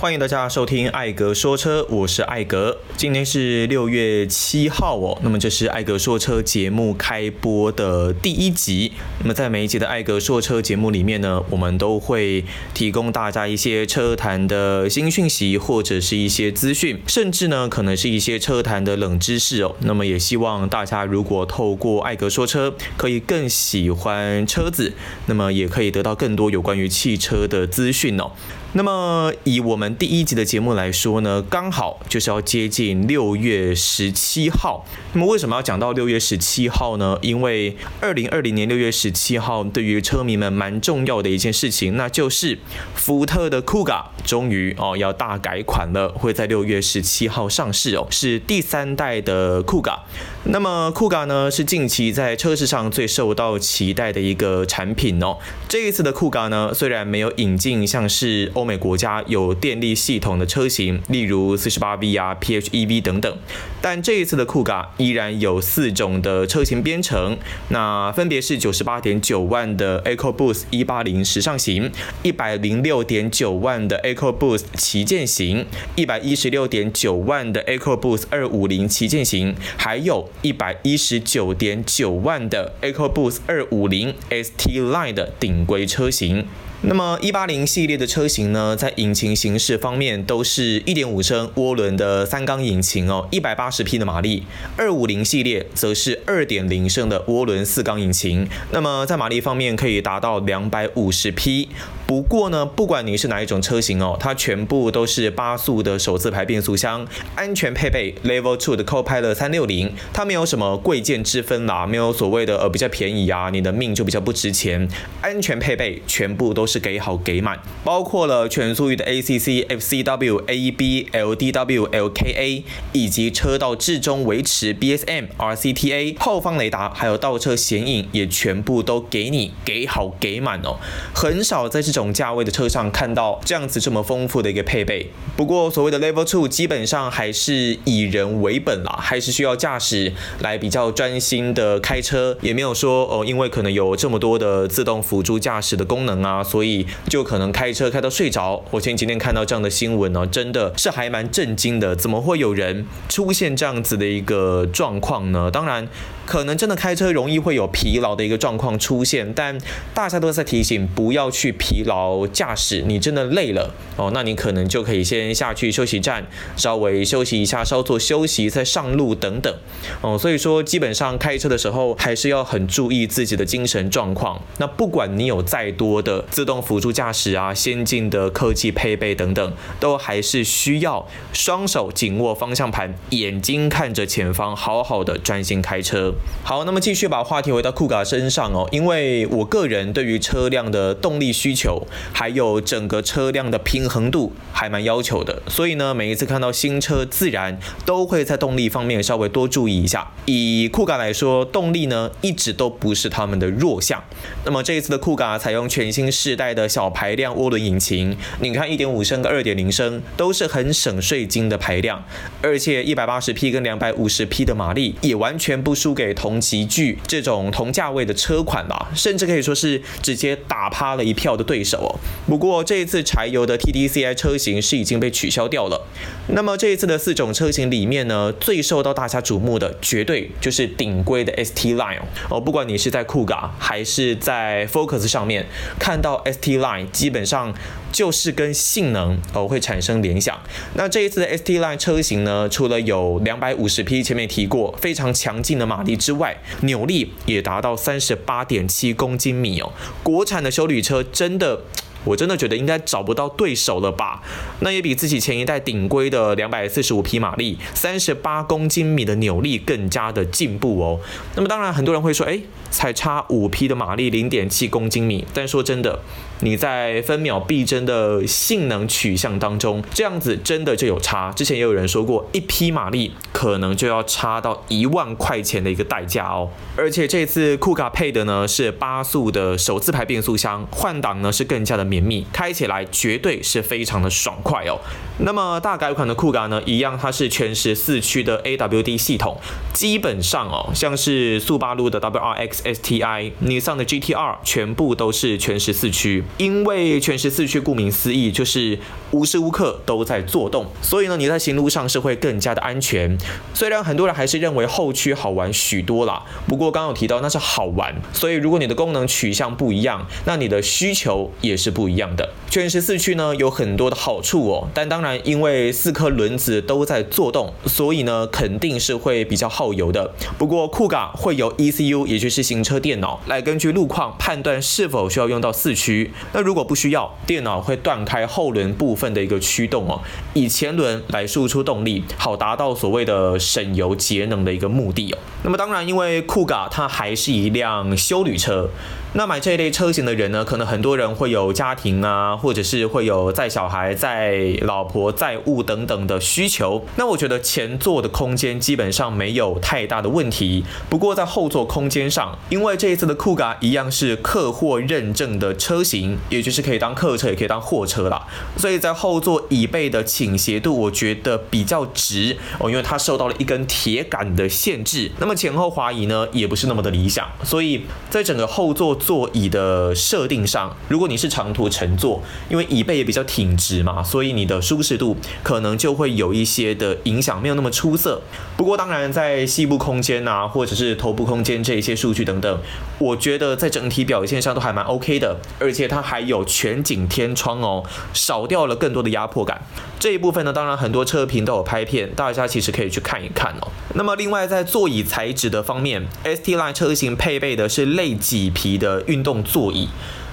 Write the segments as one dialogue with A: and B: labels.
A: 欢迎大家收听艾格说车，我是艾格。今天是六月七号哦，那么这是艾格说车节目开播的第一集。那么在每一集的艾格说车节目里面呢，我们都会提供大家一些车坛的新讯息，或者是一些资讯，甚至呢可能是一些车坛的冷知识哦。那么也希望大家如果透过艾格说车，可以更喜欢车子，那么也可以得到更多有关于汽车的资讯哦。那么以我们第一集的节目来说呢，刚好就是要接近六月十七号。那么为什么要讲到六月十七号呢？因为二零二零年六月十七号对于车迷们蛮重要的一件事情，那就是福特的酷咖终于哦要大改款了，会在六月十七号上市哦，是第三代的酷咖。那么酷咖呢是近期在车市上最受到期待的一个产品哦。这一次的酷咖呢，虽然没有引进像是欧美国家有电力系统的车型，例如四十八 V 啊、PHEV 等等，但这一次的酷咖依然有四种的车型编程，那分别是九十八点九万的 EcoBoost 一八零时尚型，一百零六点九万的 EcoBoost 旗舰型，一百一十六点九万的 EcoBoost 二五零旗舰型，还有一百一十九点九万的 EcoBoost 二五零 ST Line 的顶规车型。那么一八零系列的车型呢，在引擎形式方面都是一点五升涡轮的三缸引擎哦，一百八十匹的马力；二五零系列则是二点零升的涡轮四缸引擎，那么在马力方面可以达到两百五十匹。不过呢，不管你是哪一种车型哦，它全部都是八速的手自排变速箱，安全配备 Level Two 的 Co-Pilot 三六零，它没有什么贵贱之分啦，没有所谓的呃比较便宜啊，你的命就比较不值钱。安全配备全部都是给好给满，包括了全速域的 ACC、FCW、AEB、LDW、LKA，以及车道至中维持 BSM、RCTA，后方雷达还有倒车显影也全部都给你给好给满哦，很少在这种种价位的车上看到这样子这么丰富的一个配备。不过所谓的 Level Two 基本上还是以人为本啦，还是需要驾驶来比较专心的开车，也没有说哦，因为可能有这么多的自动辅助驾驶的功能啊，所以就可能开车开到睡着。我前几天看到这样的新闻呢，真的是还蛮震惊的，怎么会有人出现这样子的一个状况呢？当然。可能真的开车容易会有疲劳的一个状况出现，但大家都在提醒不要去疲劳驾驶。你真的累了哦，那你可能就可以先下去休息站，稍微休息一下，稍作休息再上路等等哦。所以说，基本上开车的时候还是要很注意自己的精神状况。那不管你有再多的自动辅助驾驶啊、先进的科技配备等等，都还是需要双手紧握方向盘，眼睛看着前方，好好的专心开车。好，那么继续把话题回到酷咖身上哦，因为我个人对于车辆的动力需求，还有整个车辆的平衡度还蛮要求的，所以呢，每一次看到新车，自然都会在动力方面稍微多注意一下。以酷咖来说，动力呢一直都不是他们的弱项。那么这一次的酷咖采用全新世代的小排量涡轮引擎，你看1.5升跟2.0升都是很省税金的排量，而且180匹跟250匹的马力也完全不输给。同级距这种同价位的车款吧，甚至可以说是直接打趴了一票的对手哦。不过这一次柴油的 TDCI 车型是已经被取消掉了。那么这一次的四种车型里面呢，最受到大家瞩目的绝对就是顶规的 ST Line 哦。不管你是在酷咖还是在 Focus 上面看到 ST Line，基本上。就是跟性能哦会产生联想。那这一次的 ST Line 车型呢，除了有两百五十匹，前面提过非常强劲的马力之外，扭力也达到三十八点七公斤米哦。国产的修旅车真的。我真的觉得应该找不到对手了吧？那也比自己前一代顶规的两百四十五匹马力、三十八公斤米的扭力更加的进步哦。那么当然，很多人会说，哎，才差五匹的马力，零点七公斤米。但说真的，你在分秒必争的性能取向当中，这样子真的就有差。之前也有人说过，一匹马力可能就要差到一万块钱的一个代价哦。而且这次酷卡配的呢是八速的手自排变速箱，换挡呢是更加的。绵密，开起来绝对是非常的爽快哦。那么大改款的酷咖呢，一样它是全时四驱的 AWD 系统，基本上哦，像是速八路的 WRX STI、尼桑的 GTR，全部都是全时四驱。因为全时四驱顾名思义就是无时无刻都在做动，所以呢，你在行路上是会更加的安全。虽然很多人还是认为后驱好玩许多啦，不过刚刚有提到那是好玩，所以如果你的功能取向不一样，那你的需求也是不一样的。全时四驱呢有很多的好处哦，但当然。因为四颗轮子都在做动，所以呢肯定是会比较耗油的。不过酷咖会有 ECU，也就是行车电脑，来根据路况判断是否需要用到四驱。那如果不需要，电脑会断开后轮部分的一个驱动哦，以前轮来输出动力，好达到所谓的省油节能的一个目的哦。那么当然，因为酷咖它还是一辆修旅车。那买这一类车型的人呢，可能很多人会有家庭啊，或者是会有载小孩、载老婆、载物等等的需求。那我觉得前座的空间基本上没有太大的问题。不过在后座空间上，因为这一次的酷咖一样是客货认证的车型，也就是可以当客车，也可以当货车啦。所以在后座椅背的倾斜度，我觉得比较直哦，因为它受到了一根铁杆的限制。那么前后滑移呢，也不是那么的理想。所以在整个后座。座椅的设定上，如果你是长途乘坐，因为椅背也比较挺直嘛，所以你的舒适度可能就会有一些的影响，没有那么出色。不过当然，在膝部空间啊，或者是头部空间这一些数据等等，我觉得在整体表现上都还蛮 OK 的。而且它还有全景天窗哦，少掉了更多的压迫感。这一部分呢，当然很多车评都有拍片，大家其实可以去看一看哦。那么另外在座椅材质的方面，ST Line 车型配备的是类麂皮的运动座椅。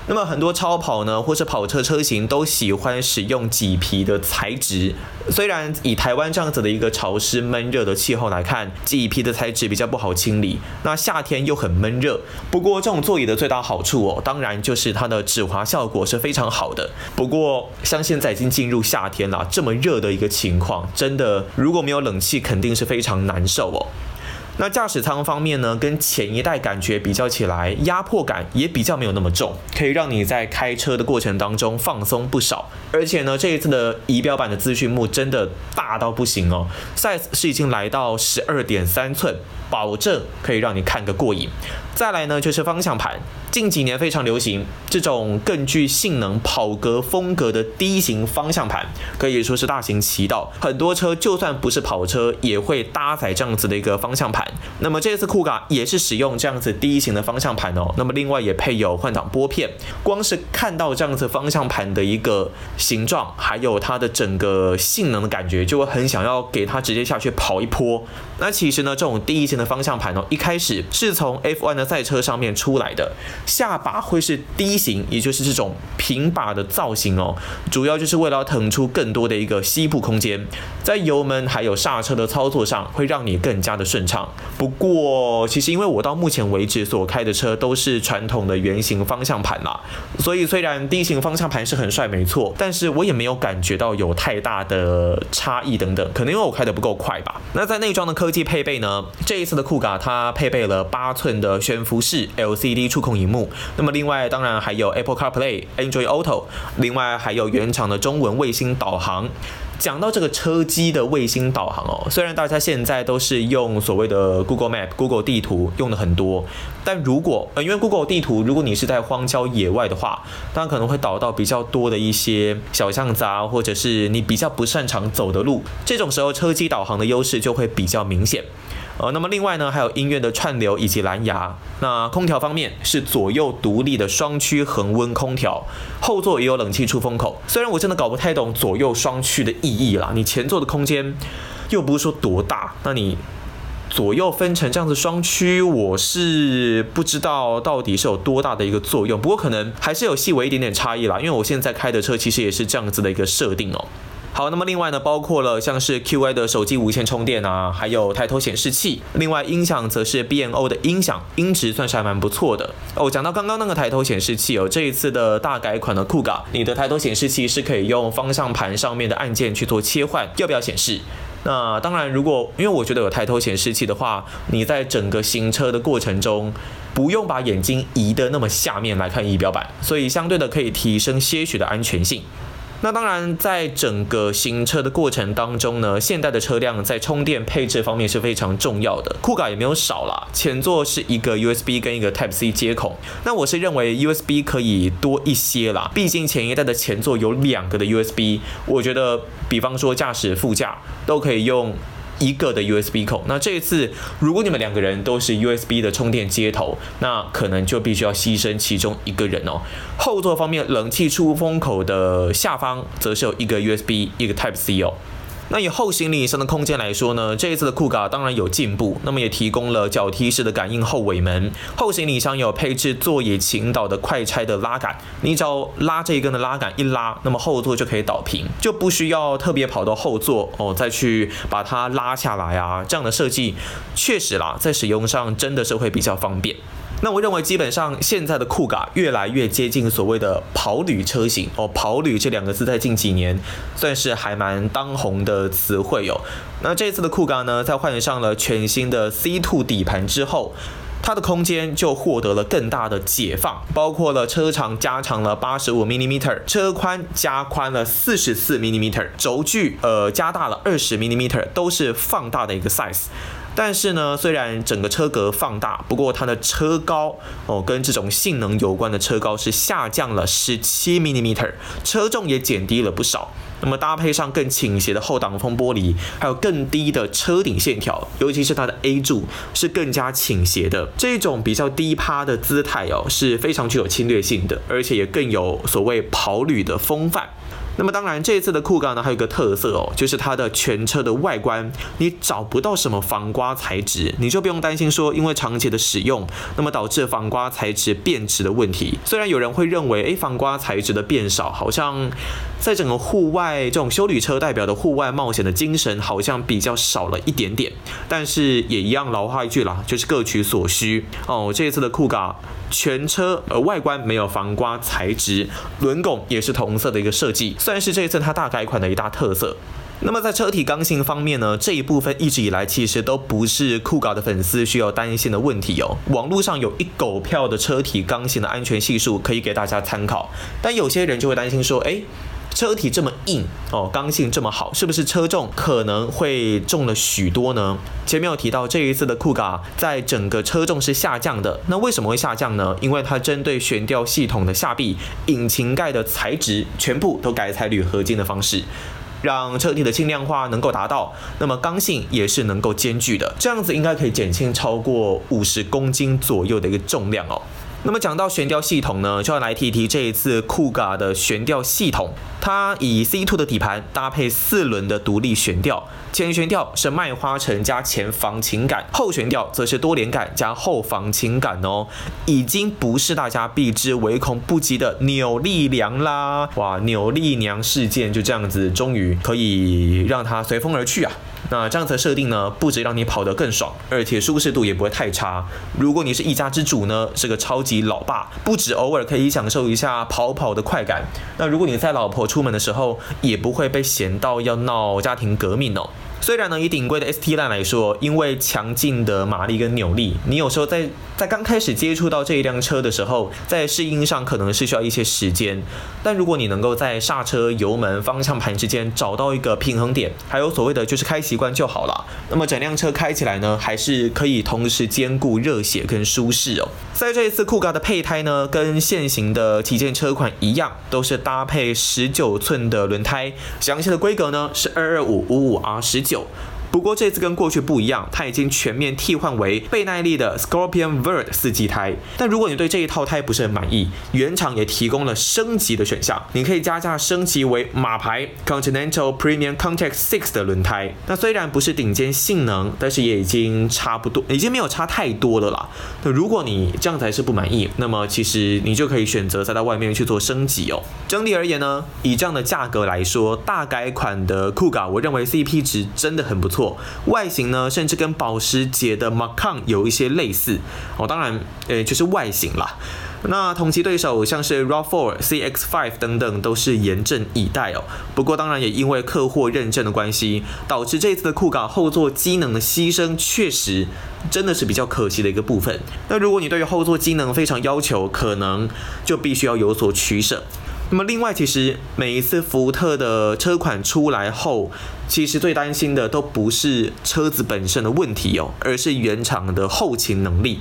A: 那么很多超跑呢，或是跑车车型都喜欢使用麂皮的材质。虽然以台湾这样子的一个潮湿闷热的气候来看，麂皮的材质比较不好清理。那夏天又很闷热。不过这种座椅的最大好处哦，当然就是它的止滑效果是非常好的。不过像现在已经进入夏天了，这么热的一个情况，真的如果没有冷气，肯定是非常难受哦。那驾驶舱方面呢，跟前一代感觉比较起来，压迫感也比较没有那么重，可以让你在开车的过程当中放松不少。而且呢，这一次的仪表板的资讯幕真的大到不行哦，size 是已经来到十二点三寸。保证可以让你看个过瘾。再来呢，就是方向盘，近几年非常流行这种更具性能跑格风格的低型方向盘，可以说是大行其道。很多车就算不是跑车，也会搭载这样子的一个方向盘。那么这次酷咖也是使用这样子低型的方向盘哦。那么另外也配有换挡拨片。光是看到这样子方向盘的一个形状，还有它的整个性能的感觉，就会很想要给它直接下去跑一波。那其实呢，这种低型的方向盘哦，一开始是从 F1 的赛车上面出来的，下巴会是低型，也就是这种平把的造型哦，主要就是为了腾出更多的一个膝部空间，在油门还有刹车的操作上会让你更加的顺畅。不过，其实因为我到目前为止所开的车都是传统的圆形方向盘啦，所以虽然 D 型方向盘是很帅没错，但是我也没有感觉到有太大的差异等等，可能因为我开的不够快吧。那在内装的科技配备呢，这一次的酷咖它配备了八寸的悬浮式 LCD 触控荧幕，那么另外当然还有 Apple CarPlay、Android Auto，另外还有原厂的中文卫星导航。讲到这个车机的卫星导航哦，虽然大家现在都是用所谓的 Google Map、Google 地图用的很多，但如果呃因为 Google 地图，如果你是在荒郊野外的话，当然可能会导到比较多的一些小巷子啊，或者是你比较不擅长走的路，这种时候车机导航的优势就会比较明显。呃，那么另外呢，还有音乐的串流以及蓝牙。那空调方面是左右独立的双区恒温空调，后座也有冷气出风口。虽然我真的搞不太懂左右双区的意义啦，你前座的空间又不是说多大，那你左右分成这样子双区，我是不知道到底是有多大的一个作用。不过可能还是有细微一点点差异啦，因为我现在开的车其实也是这样子的一个设定哦。好，那么另外呢，包括了像是 QI 的手机无线充电啊，还有抬头显示器。另外音响则是 BNO 的音响，音质算是还蛮不错的哦。讲到刚刚那个抬头显示器哦，这一次的大改款的酷咖，你的抬头显示器是可以用方向盘上面的按键去做切换，要不要显示？那当然，如果因为我觉得有抬头显示器的话，你在整个行车的过程中。不用把眼睛移的那么下面来看仪表板，所以相对的可以提升些许的安全性。那当然，在整个行车的过程当中呢，现代的车辆在充电配置方面是非常重要的。酷卡也没有少啦，前座是一个 USB 跟一个 Type C 接口。那我是认为 USB 可以多一些啦，毕竟前一代的前座有两个的 USB，我觉得，比方说驾驶副驾都可以用。一个的 USB 口，那这一次如果你们两个人都是 USB 的充电接头，那可能就必须要牺牲其中一个人哦。后座方面，冷气出风口的下方则是有一个 USB，一个 Type C 哦。那以后行李箱的空间来说呢，这一次的酷卡当然有进步，那么也提供了脚踢式的感应后尾门，后行李箱有配置座椅倾倒的快拆的拉杆，你只要拉这一根的拉杆一拉，那么后座就可以倒平，就不需要特别跑到后座哦，再去把它拉下来啊，这样的设计确实啦，在使用上真的是会比较方便。那我认为，基本上现在的酷卡越来越接近所谓的跑旅车型哦。跑旅这两个字在近几年算是还蛮当红的词汇哦。那这次的酷卡呢，在换上了全新的 C2 底盘之后，它的空间就获得了更大的解放，包括了车长加长了八十五 mm，车宽加宽了四十四 mm，轴距呃加大了二十 mm，都是放大的一个 size。但是呢，虽然整个车格放大，不过它的车高哦，跟这种性能有关的车高是下降了十七 mm，车重也减低了不少。那么搭配上更倾斜的后挡风玻璃，还有更低的车顶线条，尤其是它的 A 柱是更加倾斜的，这种比较低趴的姿态哦，是非常具有侵略性的，而且也更有所谓跑旅的风范。那么当然，这一次的酷咖呢，还有一个特色哦，就是它的全车的外观，你找不到什么防刮材质，你就不用担心说，因为长期的使用，那么导致防刮材质变质的问题。虽然有人会认为，诶，防刮材质的变少，好像在整个户外这种修旅车代表的户外冒险的精神，好像比较少了一点点。但是也一样，老话一句啦，就是各取所需哦。这一次的酷咖。全车呃外观没有防刮材质，轮拱也是同色的一个设计，算是这一次它大改款的一大特色。那么在车体刚性方面呢，这一部分一直以来其实都不是酷狗的粉丝需要担心的问题哦。网络上有一狗票的车体刚性的安全系数可以给大家参考，但有些人就会担心说，哎。车体这么硬哦，刚性这么好，是不是车重可能会重了许多呢？前面有提到这一次的酷咖在整个车重是下降的，那为什么会下降呢？因为它针对悬吊系统的下臂、引擎盖的材质全部都改采铝合金的方式，让车体的轻量化能够达到，那么刚性也是能够兼具的，这样子应该可以减轻超过五十公斤左右的一个重量哦。那么讲到悬吊系统呢，就要来提一提这一次酷咖的悬吊系统。它以 C2 的底盘搭配四轮的独立悬吊，前悬吊是麦花臣加前防倾杆，后悬吊则是多连杆加后防倾杆哦。已经不是大家避之唯恐不及的扭力梁啦！哇，扭力梁事件就这样子，终于可以让它随风而去啊！那这样子的设定呢，不止让你跑得更爽，而且舒适度也不会太差。如果你是一家之主呢，是个超级老爸，不止偶尔可以享受一下跑跑的快感。那如果你在老婆出门的时候，也不会被嫌到要闹家庭革命哦。虽然呢，以顶规的 ST Line 来说，因为强劲的马力跟扭力，你有时候在在刚开始接触到这一辆车的时候，在适应上可能是需要一些时间。但如果你能够在刹车、油门、方向盘之间找到一个平衡点，还有所谓的就是开习惯就好了。那么整辆车开起来呢，还是可以同时兼顾热血跟舒适哦。在这一次酷咖的配胎呢，跟现行的旗舰车款一样，都是搭配十九寸的轮胎，详细的规格呢是二二五五五 R 十九。久，不过这次跟过去不一样，它已经全面替换为倍耐力的 Scorpion Vert 四季胎。但如果你对这一套胎不是很满意，原厂也提供了升级的选项，你可以加价升级为马牌 Continental Premium Contact Six 的轮胎。那虽然不是顶尖性能，但是也已经差不多，已经没有差太多了啦。那如果你这样子还是不满意，那么其实你就可以选择再到外面去做升级哦。整体而言呢，以这样的价格来说，大改款的酷狗，我认为 CP 值真的很不错。错外形呢，甚至跟保时捷的 Macan 有一些类似哦。当然，呃，就是外形啦。那同期对手像是 RAV4、CX5 等等都是严阵以待哦。不过当然也因为客货认证的关系，导致这次的酷卡后座机能的牺牲确实真的是比较可惜的一个部分。那如果你对于后座机能非常要求，可能就必须要有所取舍。那么另外，其实每一次福特的车款出来后，其实最担心的都不是车子本身的问题哦，而是原厂的后勤能力。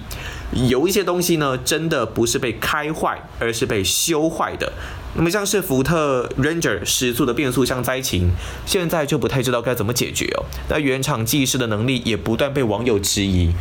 A: 有一些东西呢，真的不是被开坏，而是被修坏的。那么像是福特 Ranger 时速的变速箱灾情，现在就不太知道该怎么解决哦。那原厂技师的能力也不断被网友质疑。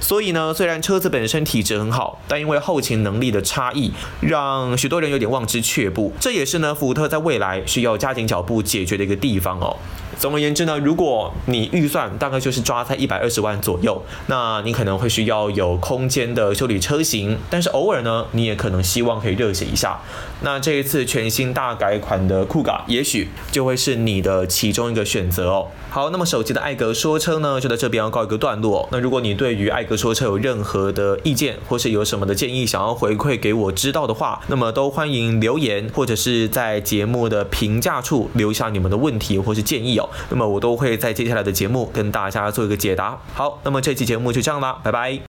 A: 所以呢，虽然车子本身体质很好，但因为后勤能力的差异，让许多人有点望之却步。这也是呢，福特在未来需要加紧脚步解决的一个地方哦。总而言之呢，如果你预算大概就是抓在一百二十万左右，那你可能会需要有空间的修理车型，但是偶尔呢，你也可能希望可以热血一下。那这一次全新大改款的酷咖，也许就会是你的其中一个选择哦。好，那么手机的艾格说车呢，就在这边要告一个段落。那如果你对于艾格说车有任何的意见，或是有什么的建议想要回馈给我知道的话，那么都欢迎留言，或者是在节目的评价处留下你们的问题或是建议哦。那么我都会在接下来的节目跟大家做一个解答。好，那么这期节目就这样啦，拜拜。